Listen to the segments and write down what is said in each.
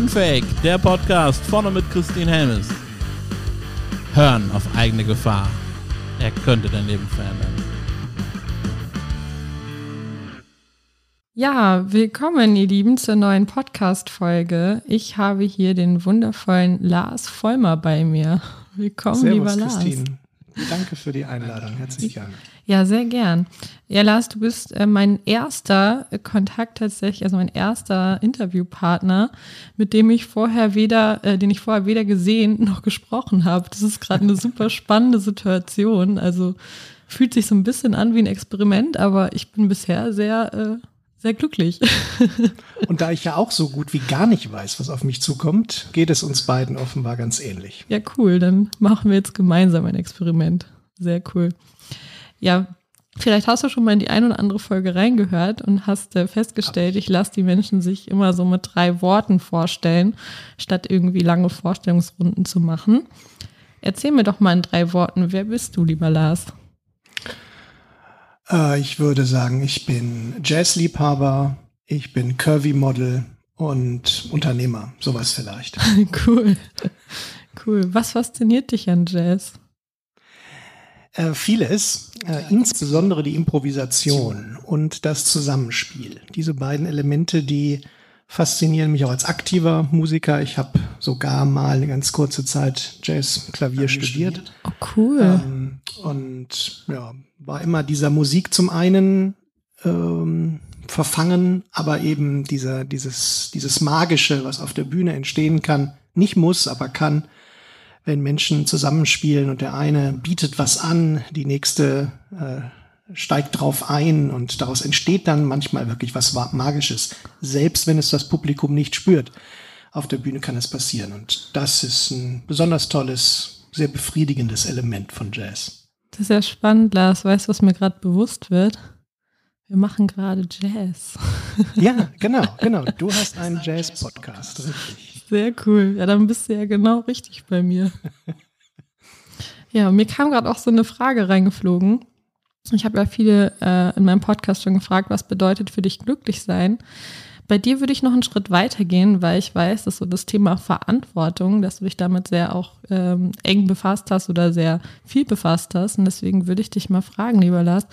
Unfake, der Podcast vorne mit Christine Helmes. Hören auf eigene Gefahr. Er könnte dein Leben verändern. Ja, willkommen, ihr Lieben, zur neuen Podcast-Folge. Ich habe hier den wundervollen Lars Vollmer bei mir. Willkommen, Servus, lieber Lars. Christine. Danke für die Einladung. Herzlich gerne. Ja, sehr gern. Ja, Lars, du bist äh, mein erster äh, Kontakt tatsächlich, also mein erster Interviewpartner, mit dem ich vorher weder, äh, den ich vorher weder gesehen noch gesprochen habe. Das ist gerade eine super spannende Situation. Also fühlt sich so ein bisschen an wie ein Experiment, aber ich bin bisher sehr, äh, sehr glücklich. Und da ich ja auch so gut wie gar nicht weiß, was auf mich zukommt, geht es uns beiden offenbar ganz ähnlich. Ja, cool. Dann machen wir jetzt gemeinsam ein Experiment. Sehr cool. Ja, vielleicht hast du schon mal in die ein oder andere Folge reingehört und hast äh, festgestellt, ich lasse die Menschen sich immer so mit drei Worten vorstellen, statt irgendwie lange Vorstellungsrunden zu machen. Erzähl mir doch mal in drei Worten, wer bist du, lieber Lars? Äh, ich würde sagen, ich bin Jazzliebhaber, ich bin Curvy-Model und Unternehmer, sowas vielleicht. cool. Cool. Was fasziniert dich an Jazz? Äh, vieles, äh, insbesondere die Improvisation und das Zusammenspiel. Diese beiden Elemente, die faszinieren mich auch als aktiver Musiker. Ich habe sogar mal eine ganz kurze Zeit Jazz-Klavier studiert. Oh, cool. Ähm, und ja, war immer dieser Musik zum einen ähm, verfangen, aber eben dieser, dieses, dieses Magische, was auf der Bühne entstehen kann, nicht muss, aber kann, wenn Menschen zusammenspielen und der eine bietet was an, die nächste äh, steigt drauf ein und daraus entsteht dann manchmal wirklich was Magisches, selbst wenn es das Publikum nicht spürt. Auf der Bühne kann es passieren und das ist ein besonders tolles, sehr befriedigendes Element von Jazz. Das ist ja spannend, Lars. Weißt du, was mir gerade bewusst wird? Wir machen gerade Jazz. Ja, genau, genau. Du hast einen Jazz-Podcast, richtig. Sehr cool. Ja, dann bist du ja genau richtig bei mir. Ja, mir kam gerade auch so eine Frage reingeflogen. Ich habe ja viele äh, in meinem Podcast schon gefragt, was bedeutet für dich glücklich sein? Bei dir würde ich noch einen Schritt weiter gehen, weil ich weiß, dass so das Thema Verantwortung, dass du dich damit sehr auch ähm, eng befasst hast oder sehr viel befasst hast. Und deswegen würde ich dich mal fragen, lieber Lars,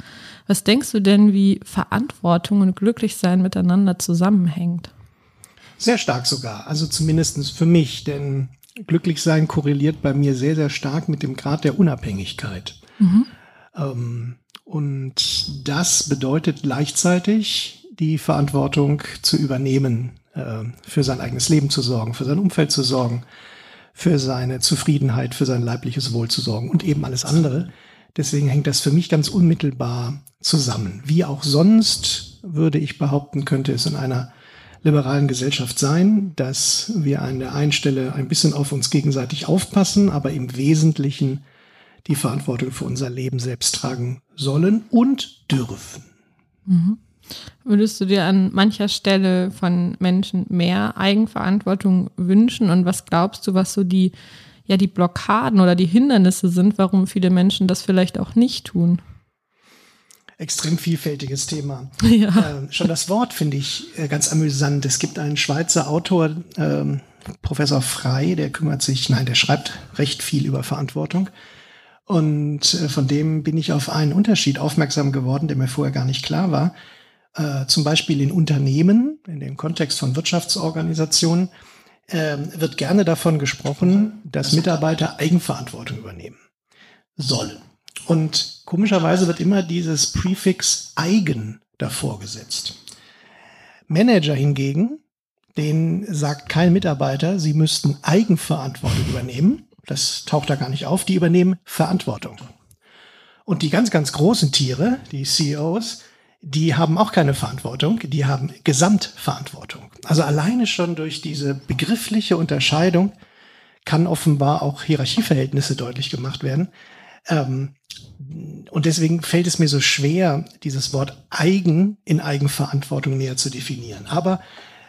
was denkst du denn, wie Verantwortung und Glücklichsein miteinander zusammenhängt? Sehr stark sogar, also zumindest für mich, denn Glücklichsein korreliert bei mir sehr, sehr stark mit dem Grad der Unabhängigkeit. Mhm. Ähm, und das bedeutet gleichzeitig die Verantwortung zu übernehmen, äh, für sein eigenes Leben zu sorgen, für sein Umfeld zu sorgen, für seine Zufriedenheit, für sein leibliches Wohl zu sorgen und eben alles andere. Deswegen hängt das für mich ganz unmittelbar zusammen. Wie auch sonst, würde ich behaupten, könnte es in einer liberalen Gesellschaft sein, dass wir an der einen Stelle ein bisschen auf uns gegenseitig aufpassen, aber im Wesentlichen die Verantwortung für unser Leben selbst tragen sollen und dürfen. Mhm. Würdest du dir an mancher Stelle von Menschen mehr Eigenverantwortung wünschen? Und was glaubst du, was so die, ja, die Blockaden oder die Hindernisse sind, warum viele Menschen das vielleicht auch nicht tun? Extrem vielfältiges Thema. Ja. Äh, schon das Wort finde ich äh, ganz amüsant. Es gibt einen Schweizer Autor, ähm, Professor Frey, der kümmert sich, nein, der schreibt recht viel über Verantwortung. Und äh, von dem bin ich auf einen Unterschied aufmerksam geworden, der mir vorher gar nicht klar war. Äh, zum Beispiel in Unternehmen, in dem Kontext von Wirtschaftsorganisationen, äh, wird gerne davon gesprochen, dass Mitarbeiter Eigenverantwortung übernehmen sollen. Und komischerweise wird immer dieses Prefix eigen davor gesetzt. Manager hingegen, denen sagt kein Mitarbeiter, sie müssten Eigenverantwortung übernehmen das taucht da gar nicht auf. Die übernehmen Verantwortung. Und die ganz, ganz großen Tiere, die CEOs, die haben auch keine Verantwortung, die haben Gesamtverantwortung. Also alleine schon durch diese begriffliche Unterscheidung kann offenbar auch Hierarchieverhältnisse deutlich gemacht werden. Ähm, und deswegen fällt es mir so schwer, dieses Wort eigen in Eigenverantwortung näher zu definieren. Aber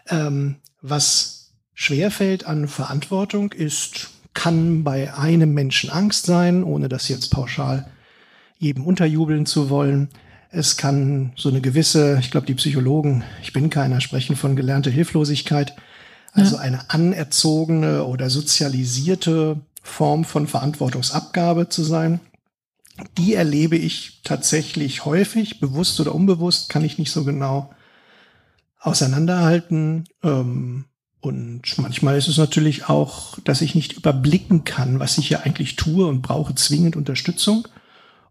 ähm, was schwer fällt an Verantwortung ist kann bei einem Menschen Angst sein, ohne das jetzt pauschal jedem unterjubeln zu wollen. Es kann so eine gewisse, ich glaube, die Psychologen, ich bin keiner, sprechen von gelernte Hilflosigkeit. Also ja. eine anerzogene oder sozialisierte Form von Verantwortungsabgabe zu sein. Die erlebe ich tatsächlich häufig, bewusst oder unbewusst, kann ich nicht so genau auseinanderhalten. Ähm, und manchmal ist es natürlich auch, dass ich nicht überblicken kann, was ich hier eigentlich tue und brauche zwingend Unterstützung.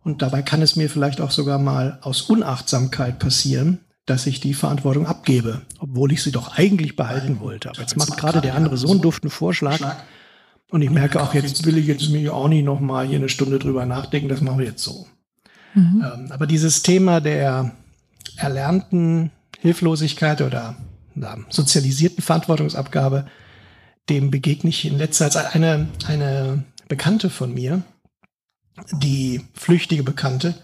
Und dabei kann es mir vielleicht auch sogar mal aus Unachtsamkeit passieren, dass ich die Verantwortung abgebe, obwohl ich sie doch eigentlich behalten wollte. Aber jetzt macht gerade der andere so einen duften Vorschlag. Und ich merke auch, jetzt will ich jetzt mir auch nicht noch mal hier eine Stunde drüber nachdenken, das machen wir jetzt so. Mhm. Ähm, aber dieses Thema der erlernten Hilflosigkeit oder na, sozialisierten Verantwortungsabgabe, dem begegne ich in letzter Zeit eine, eine Bekannte von mir, die flüchtige Bekannte,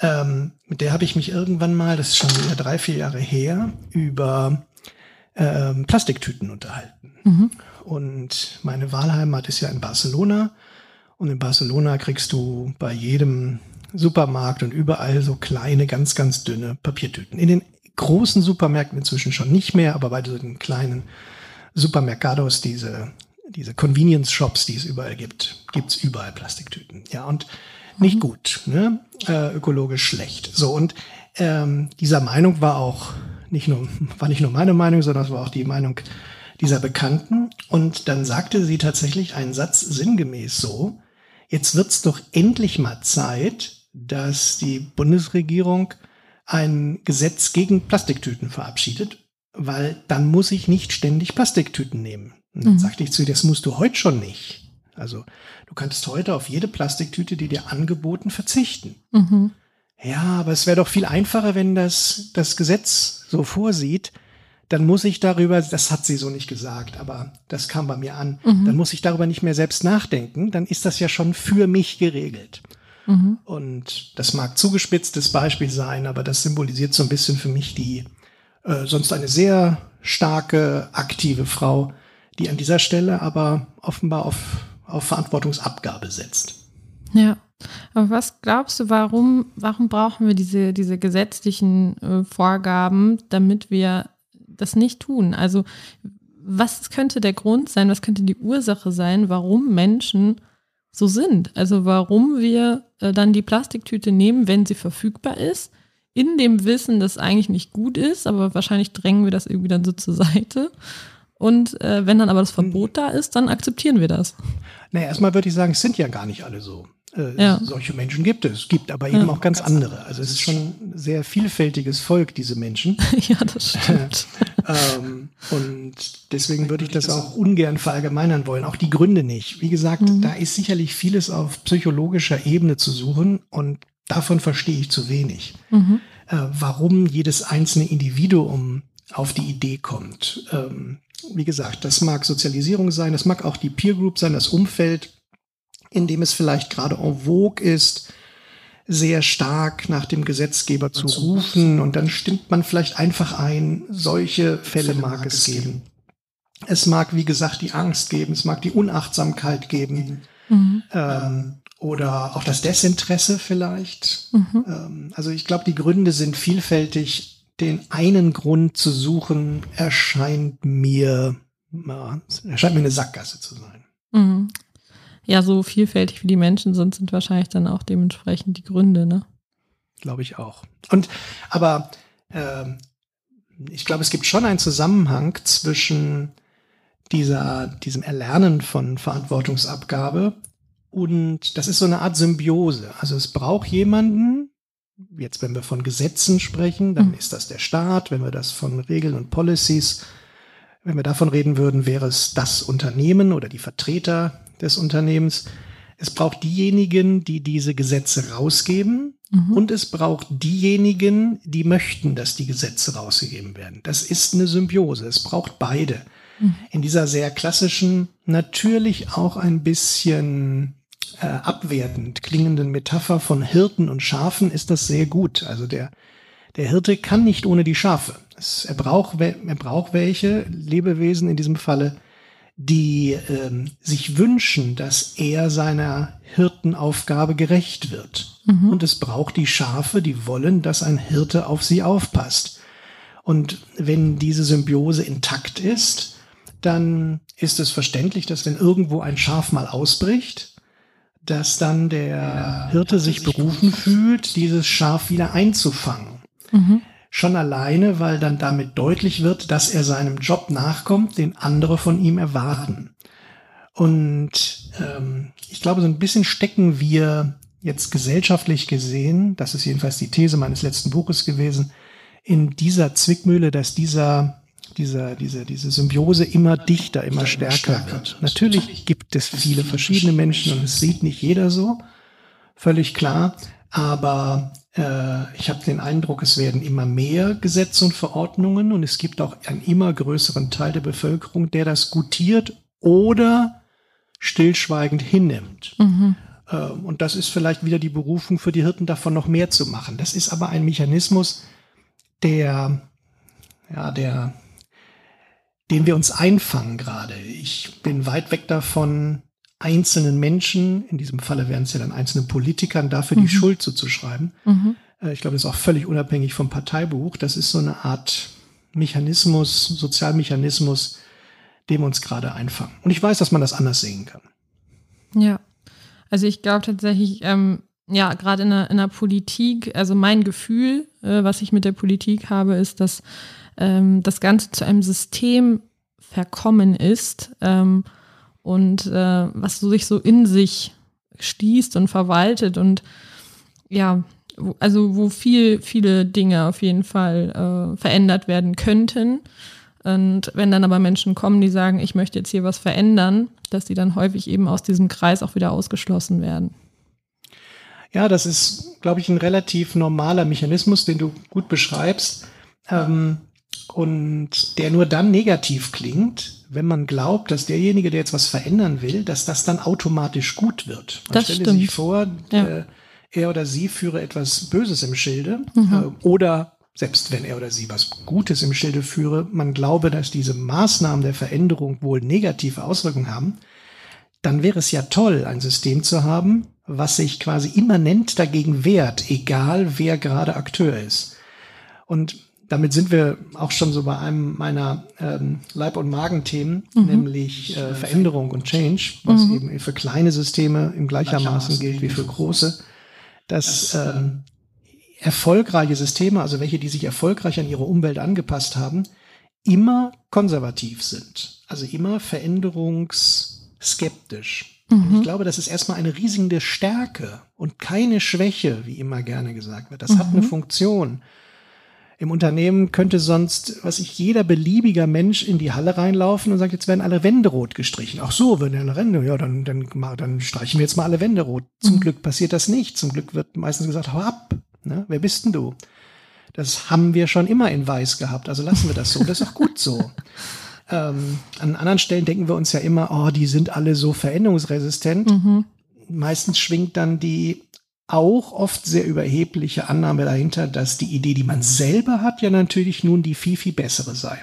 ähm, mit der habe ich mich irgendwann mal, das ist schon wieder drei, vier Jahre her, über ähm, Plastiktüten unterhalten. Mhm. Und meine Wahlheimat ist ja in Barcelona. Und in Barcelona kriegst du bei jedem Supermarkt und überall so kleine, ganz, ganz dünne Papiertüten. In den großen Supermärkten inzwischen schon nicht mehr, aber bei den kleinen Supermercados, diese, diese Convenience Shops, die es überall gibt, gibt's überall Plastiktüten. Ja, und nicht mhm. gut, ne? Äh, ökologisch schlecht. So, und ähm, dieser Meinung war auch nicht nur, war nicht nur meine Meinung, sondern es war auch die Meinung dieser Bekannten. Und dann sagte sie tatsächlich einen Satz sinngemäß so, jetzt wird's doch endlich mal Zeit, dass die Bundesregierung ein Gesetz gegen Plastiktüten verabschiedet, weil dann muss ich nicht ständig Plastiktüten nehmen. Und dann mhm. sagte ich zu ihr, das musst du heute schon nicht. Also du könntest heute auf jede Plastiktüte, die dir angeboten, verzichten. Mhm. Ja, aber es wäre doch viel einfacher, wenn das, das Gesetz so vorsieht, dann muss ich darüber, das hat sie so nicht gesagt, aber das kam bei mir an, mhm. dann muss ich darüber nicht mehr selbst nachdenken, dann ist das ja schon für mich geregelt. Mhm. Und das mag zugespitztes Beispiel sein, aber das symbolisiert so ein bisschen für mich die äh, sonst eine sehr starke, aktive Frau, die an dieser Stelle aber offenbar auf, auf Verantwortungsabgabe setzt. Ja. Aber was glaubst du, warum, warum brauchen wir diese, diese gesetzlichen äh, Vorgaben, damit wir das nicht tun? Also was könnte der Grund sein, was könnte die Ursache sein, warum Menschen so sind? Also warum wir äh, dann die Plastiktüte nehmen, wenn sie verfügbar ist, in dem Wissen, dass eigentlich nicht gut ist, aber wahrscheinlich drängen wir das irgendwie dann so zur Seite. Und äh, wenn dann aber das Verbot da ist, dann akzeptieren wir das. Naja, erstmal würde ich sagen, es sind ja gar nicht alle so. Äh, ja. Solche Menschen gibt es. Es gibt aber eben ja. auch ganz andere. Also es ist schon ein sehr vielfältiges Volk, diese Menschen. ja, das stimmt. ähm, und deswegen würde ich das auch ungern verallgemeinern wollen. Auch die Gründe nicht. Wie gesagt, mhm. da ist sicherlich vieles auf psychologischer Ebene zu suchen und davon verstehe ich zu wenig. Mhm. Äh, warum jedes einzelne Individuum auf die Idee kommt. Ähm, wie gesagt, das mag Sozialisierung sein, das mag auch die Peer Group sein, das Umfeld, in dem es vielleicht gerade en vogue ist, sehr stark nach dem Gesetzgeber zu rufen und dann stimmt man vielleicht einfach ein, solche Fälle mag es geben. Es mag, wie gesagt, die Angst geben, es mag die Unachtsamkeit geben mhm. ähm, oder auch das Desinteresse vielleicht. Mhm. Ähm, also ich glaube, die Gründe sind vielfältig. Den einen Grund zu suchen erscheint mir, ja, erscheint mir eine Sackgasse zu sein. Mhm ja, so vielfältig wie die Menschen sind, sind wahrscheinlich dann auch dementsprechend die Gründe, ne? Glaube ich auch. Und aber äh, ich glaube, es gibt schon einen Zusammenhang zwischen dieser, diesem Erlernen von Verantwortungsabgabe und das ist so eine Art Symbiose. Also es braucht jemanden, jetzt wenn wir von Gesetzen sprechen, dann mhm. ist das der Staat, wenn wir das von Regeln und Policies, wenn wir davon reden würden, wäre es das Unternehmen oder die Vertreter des Unternehmens. Es braucht diejenigen, die diese Gesetze rausgeben mhm. und es braucht diejenigen, die möchten, dass die Gesetze rausgegeben werden. Das ist eine Symbiose. Es braucht beide. Mhm. In dieser sehr klassischen, natürlich auch ein bisschen äh, abwertend klingenden Metapher von Hirten und Schafen ist das sehr gut. Also der, der Hirte kann nicht ohne die Schafe. Es, er, braucht, er braucht welche Lebewesen in diesem Falle, die ähm, sich wünschen, dass er seiner Hirtenaufgabe gerecht wird. Mhm. Und es braucht die Schafe, die wollen, dass ein Hirte auf sie aufpasst. Und wenn diese Symbiose intakt ist, dann ist es verständlich, dass wenn irgendwo ein Schaf mal ausbricht, dass dann der Hirte sich berufen fühlt, dieses Schaf wieder einzufangen. Mhm. Schon alleine, weil dann damit deutlich wird, dass er seinem Job nachkommt, den andere von ihm erwarten. Und ähm, ich glaube, so ein bisschen stecken wir jetzt gesellschaftlich gesehen, das ist jedenfalls die These meines letzten Buches gewesen, in dieser Zwickmühle, dass dieser dieser, diese, diese Symbiose immer dichter, immer stärker wird. Natürlich gibt es viele verschiedene Menschen und es sieht nicht jeder so, völlig klar. Aber ich habe den Eindruck, es werden immer mehr Gesetze und Verordnungen und es gibt auch einen immer größeren Teil der Bevölkerung, der das gutiert oder stillschweigend hinnimmt. Mhm. Ähm, und das ist vielleicht wieder die Berufung für die Hirten, davon noch mehr zu machen. Das ist aber ein Mechanismus, der, ja, der, den wir uns einfangen gerade. Ich bin weit weg davon, einzelnen Menschen, in diesem Falle wären es ja dann einzelne Politikern, dafür mhm. die Schuld zuzuschreiben. Mhm. Äh, ich glaube, das ist auch völlig unabhängig vom Parteibuch. Das ist so eine Art Mechanismus, Sozialmechanismus, dem wir uns gerade einfangen. Und ich weiß, dass man das anders sehen kann. Ja, also ich glaube tatsächlich, ähm, ja, gerade in der, in der Politik, also mein Gefühl, äh, was ich mit der Politik habe, ist, dass ähm, das Ganze zu einem System verkommen ist ähm, und äh, was so sich so in sich schließt und verwaltet und ja, also wo viel, viele Dinge auf jeden Fall äh, verändert werden könnten. Und wenn dann aber Menschen kommen, die sagen, ich möchte jetzt hier was verändern, dass die dann häufig eben aus diesem Kreis auch wieder ausgeschlossen werden. Ja, das ist, glaube ich, ein relativ normaler Mechanismus, den du gut beschreibst. Ähm, und der nur dann negativ klingt, wenn man glaubt, dass derjenige, der jetzt was verändern will, dass das dann automatisch gut wird. Man das stelle stimmt. sich vor, ja. äh, er oder sie führe etwas Böses im Schilde mhm. äh, oder selbst wenn er oder sie was Gutes im Schilde führe, man glaube, dass diese Maßnahmen der Veränderung wohl negative Auswirkungen haben, dann wäre es ja toll, ein System zu haben, was sich quasi immanent dagegen wehrt, egal wer gerade Akteur ist. Und damit sind wir auch schon so bei einem meiner ähm, Leib- und Magenthemen, mhm. nämlich äh, Veränderung und Change, was mhm. eben für kleine Systeme im gleichermaßen gilt wie für große, dass ähm, erfolgreiche Systeme, also welche, die sich erfolgreich an ihre Umwelt angepasst haben, immer konservativ sind. Also immer veränderungsskeptisch. Mhm. Ich glaube, das ist erstmal eine riesige Stärke und keine Schwäche, wie immer gerne gesagt wird. Das mhm. hat eine mhm. Funktion. Im Unternehmen könnte sonst, was ich, jeder beliebiger Mensch in die Halle reinlaufen und sagt, jetzt werden alle Wände rot gestrichen. Ach so, wenn eine Wände, ja, dann, dann, dann streichen wir jetzt mal alle Wände rot. Zum mhm. Glück passiert das nicht. Zum Glück wird meistens gesagt, hau ab. Ne? Wer bist denn du? Das haben wir schon immer in Weiß gehabt, also lassen wir das so. Das ist auch gut so. Ähm, an anderen Stellen denken wir uns ja immer, oh, die sind alle so veränderungsresistent. Mhm. Meistens schwingt dann die auch oft sehr überhebliche Annahme dahinter, dass die Idee, die man selber hat, ja natürlich nun die viel, viel bessere sei.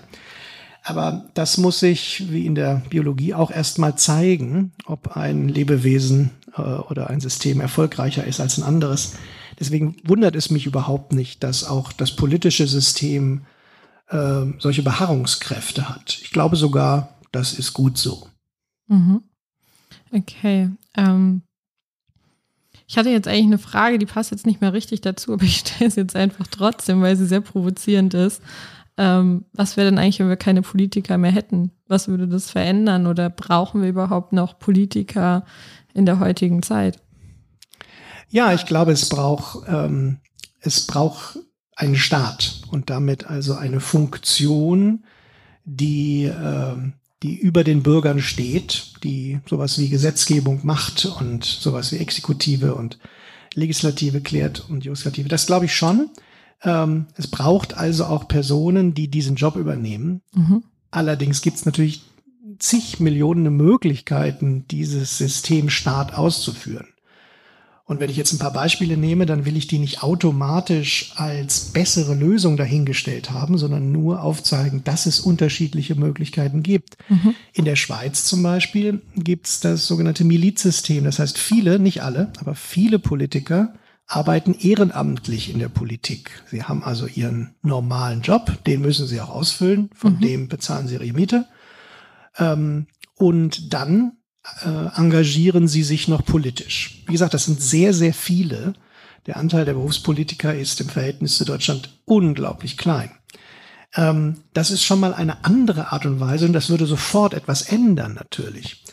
Aber das muss sich, wie in der Biologie, auch erstmal zeigen, ob ein Lebewesen äh, oder ein System erfolgreicher ist als ein anderes. Deswegen wundert es mich überhaupt nicht, dass auch das politische System äh, solche Beharrungskräfte hat. Ich glaube sogar, das ist gut so. Mhm. Okay. Ähm, ich hatte jetzt eigentlich eine Frage, die passt jetzt nicht mehr richtig dazu, aber ich stelle es jetzt einfach trotzdem, weil sie sehr provozierend ist. Ähm, was wäre denn eigentlich, wenn wir keine Politiker mehr hätten? Was würde das verändern oder brauchen wir überhaupt noch Politiker in der heutigen Zeit? Ja, ich glaube, es braucht, ähm, es braucht einen Staat und damit also eine Funktion, die, äh, die über den Bürgern steht, die sowas wie Gesetzgebung macht und sowas wie Exekutive und Legislative klärt und Judiskative. Das glaube ich schon. Ähm, es braucht also auch Personen, die diesen Job übernehmen. Mhm. Allerdings gibt es natürlich zig Millionen Möglichkeiten, dieses System Staat auszuführen. Und wenn ich jetzt ein paar Beispiele nehme, dann will ich die nicht automatisch als bessere Lösung dahingestellt haben, sondern nur aufzeigen, dass es unterschiedliche Möglichkeiten gibt. Mhm. In der Schweiz zum Beispiel gibt es das sogenannte Milizsystem. Das heißt, viele, nicht alle, aber viele Politiker arbeiten ehrenamtlich in der Politik. Sie haben also ihren normalen Job, den müssen sie auch ausfüllen, von mhm. dem bezahlen sie ihre Miete. Ähm, und dann engagieren sie sich noch politisch. Wie gesagt, das sind sehr, sehr viele. Der Anteil der Berufspolitiker ist im Verhältnis zu Deutschland unglaublich klein. Ähm, das ist schon mal eine andere Art und Weise und das würde sofort etwas ändern natürlich.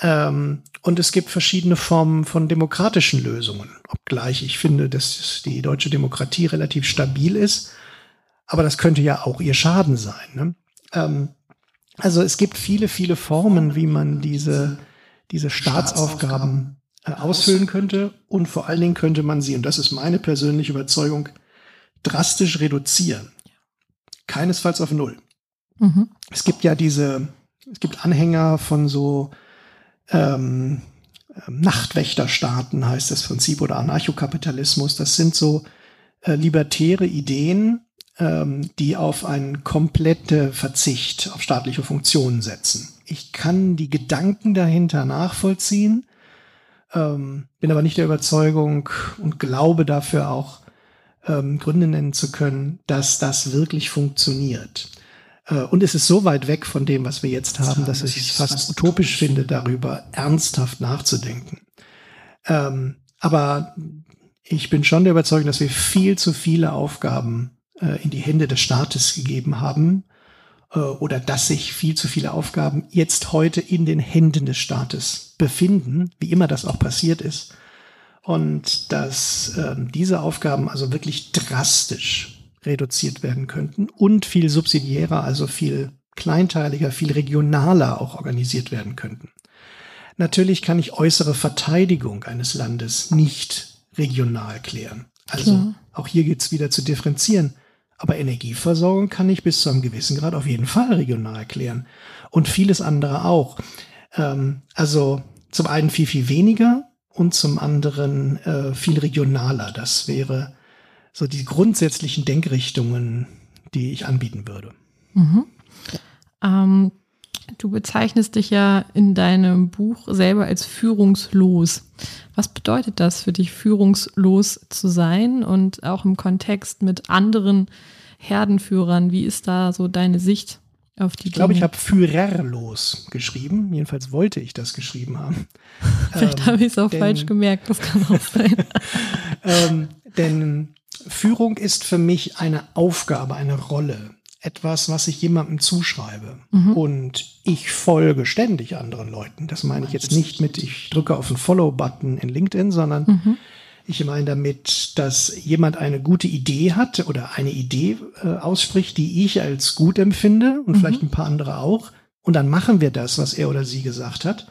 Ähm, und es gibt verschiedene Formen von demokratischen Lösungen, obgleich ich finde, dass die deutsche Demokratie relativ stabil ist. Aber das könnte ja auch ihr Schaden sein. Ne? Also es gibt viele, viele Formen, wie man diese, diese Staatsaufgaben äh, ausfüllen könnte. Und vor allen Dingen könnte man sie, und das ist meine persönliche Überzeugung, drastisch reduzieren. Keinesfalls auf Null. Mhm. Es gibt ja diese, es gibt Anhänger von so ähm, ähm, Nachtwächterstaaten, heißt das Prinzip, oder Anarchokapitalismus. Das sind so äh, libertäre Ideen, ähm, die auf einen kompletten Verzicht auf staatliche Funktionen setzen. Ich kann die Gedanken dahinter nachvollziehen, ähm, bin aber nicht der Überzeugung und glaube dafür auch ähm, Gründe nennen zu können, dass das wirklich funktioniert. Äh, und es ist so weit weg von dem, was wir jetzt haben, dass ich es fast utopisch finde, darüber ernsthaft nachzudenken. Ähm, aber ich bin schon der Überzeugung, dass wir viel zu viele Aufgaben in die Hände des Staates gegeben haben äh, oder dass sich viel zu viele Aufgaben jetzt heute in den Händen des Staates befinden, wie immer das auch passiert ist. Und dass äh, diese Aufgaben also wirklich drastisch reduziert werden könnten und viel subsidiärer, also viel kleinteiliger, viel regionaler auch organisiert werden könnten. Natürlich kann ich äußere Verteidigung eines Landes nicht regional klären. Also Klar. auch hier gilt es wieder zu differenzieren. Aber Energieversorgung kann ich bis zu einem gewissen Grad auf jeden Fall regional klären. Und vieles andere auch. Ähm, also zum einen viel, viel weniger und zum anderen äh, viel regionaler. Das wäre so die grundsätzlichen Denkrichtungen, die ich anbieten würde. Mhm. Du bezeichnest dich ja in deinem Buch selber als führungslos. Was bedeutet das für dich, führungslos zu sein und auch im Kontext mit anderen Herdenführern? Wie ist da so deine Sicht auf die Ich glaube, ich habe führerlos geschrieben. Jedenfalls wollte ich das geschrieben haben. Vielleicht ähm, habe ich es auch denn, falsch gemerkt, das kann auch sein. ähm, denn Führung ist für mich eine Aufgabe, eine Rolle. Etwas, was ich jemandem zuschreibe. Mhm. Und ich folge ständig anderen Leuten. Das meine ich jetzt nicht mit, ich drücke auf den Follow-Button in LinkedIn, sondern mhm. ich meine damit, dass jemand eine gute Idee hat oder eine Idee äh, ausspricht, die ich als gut empfinde und mhm. vielleicht ein paar andere auch. Und dann machen wir das, was er oder sie gesagt hat.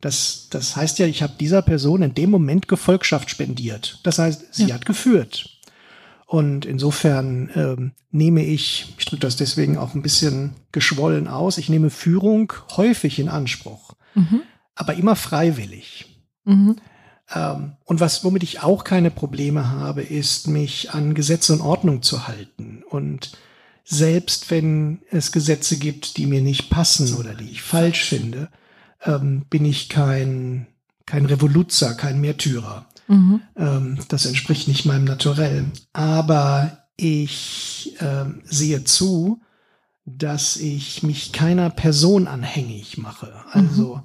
Das, das heißt ja, ich habe dieser Person in dem Moment Gefolgschaft spendiert. Das heißt, sie ja. hat geführt. Und insofern ähm, nehme ich, ich drücke das deswegen auch ein bisschen geschwollen aus, ich nehme Führung häufig in Anspruch, mhm. aber immer freiwillig. Mhm. Ähm, und was, womit ich auch keine Probleme habe, ist, mich an Gesetze und Ordnung zu halten. Und selbst wenn es Gesetze gibt, die mir nicht passen oder die ich falsch finde, ähm, bin ich kein, kein Revoluzer, kein Märtyrer. Mhm. Ähm, das entspricht nicht meinem Naturell. Aber ich äh, sehe zu, dass ich mich keiner Person anhängig mache. Also, mhm.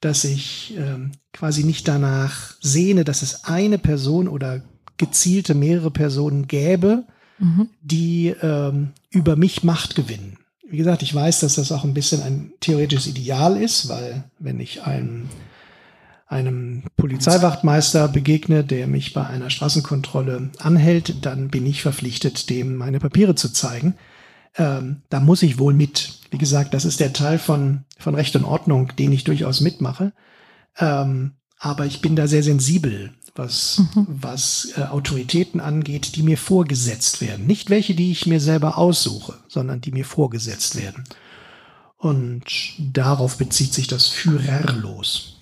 dass ich äh, quasi nicht danach sehne, dass es eine Person oder gezielte mehrere Personen gäbe, mhm. die äh, über mich Macht gewinnen. Wie gesagt, ich weiß, dass das auch ein bisschen ein theoretisches Ideal ist, weil wenn ich einen einem Polizeiwachtmeister begegne, der mich bei einer Straßenkontrolle anhält, dann bin ich verpflichtet, dem meine Papiere zu zeigen. Ähm, da muss ich wohl mit. Wie gesagt, das ist der Teil von, von Recht und Ordnung, den ich durchaus mitmache. Ähm, aber ich bin da sehr sensibel, was, mhm. was äh, Autoritäten angeht, die mir vorgesetzt werden. Nicht welche, die ich mir selber aussuche, sondern die mir vorgesetzt werden. Und darauf bezieht sich das Führerlos.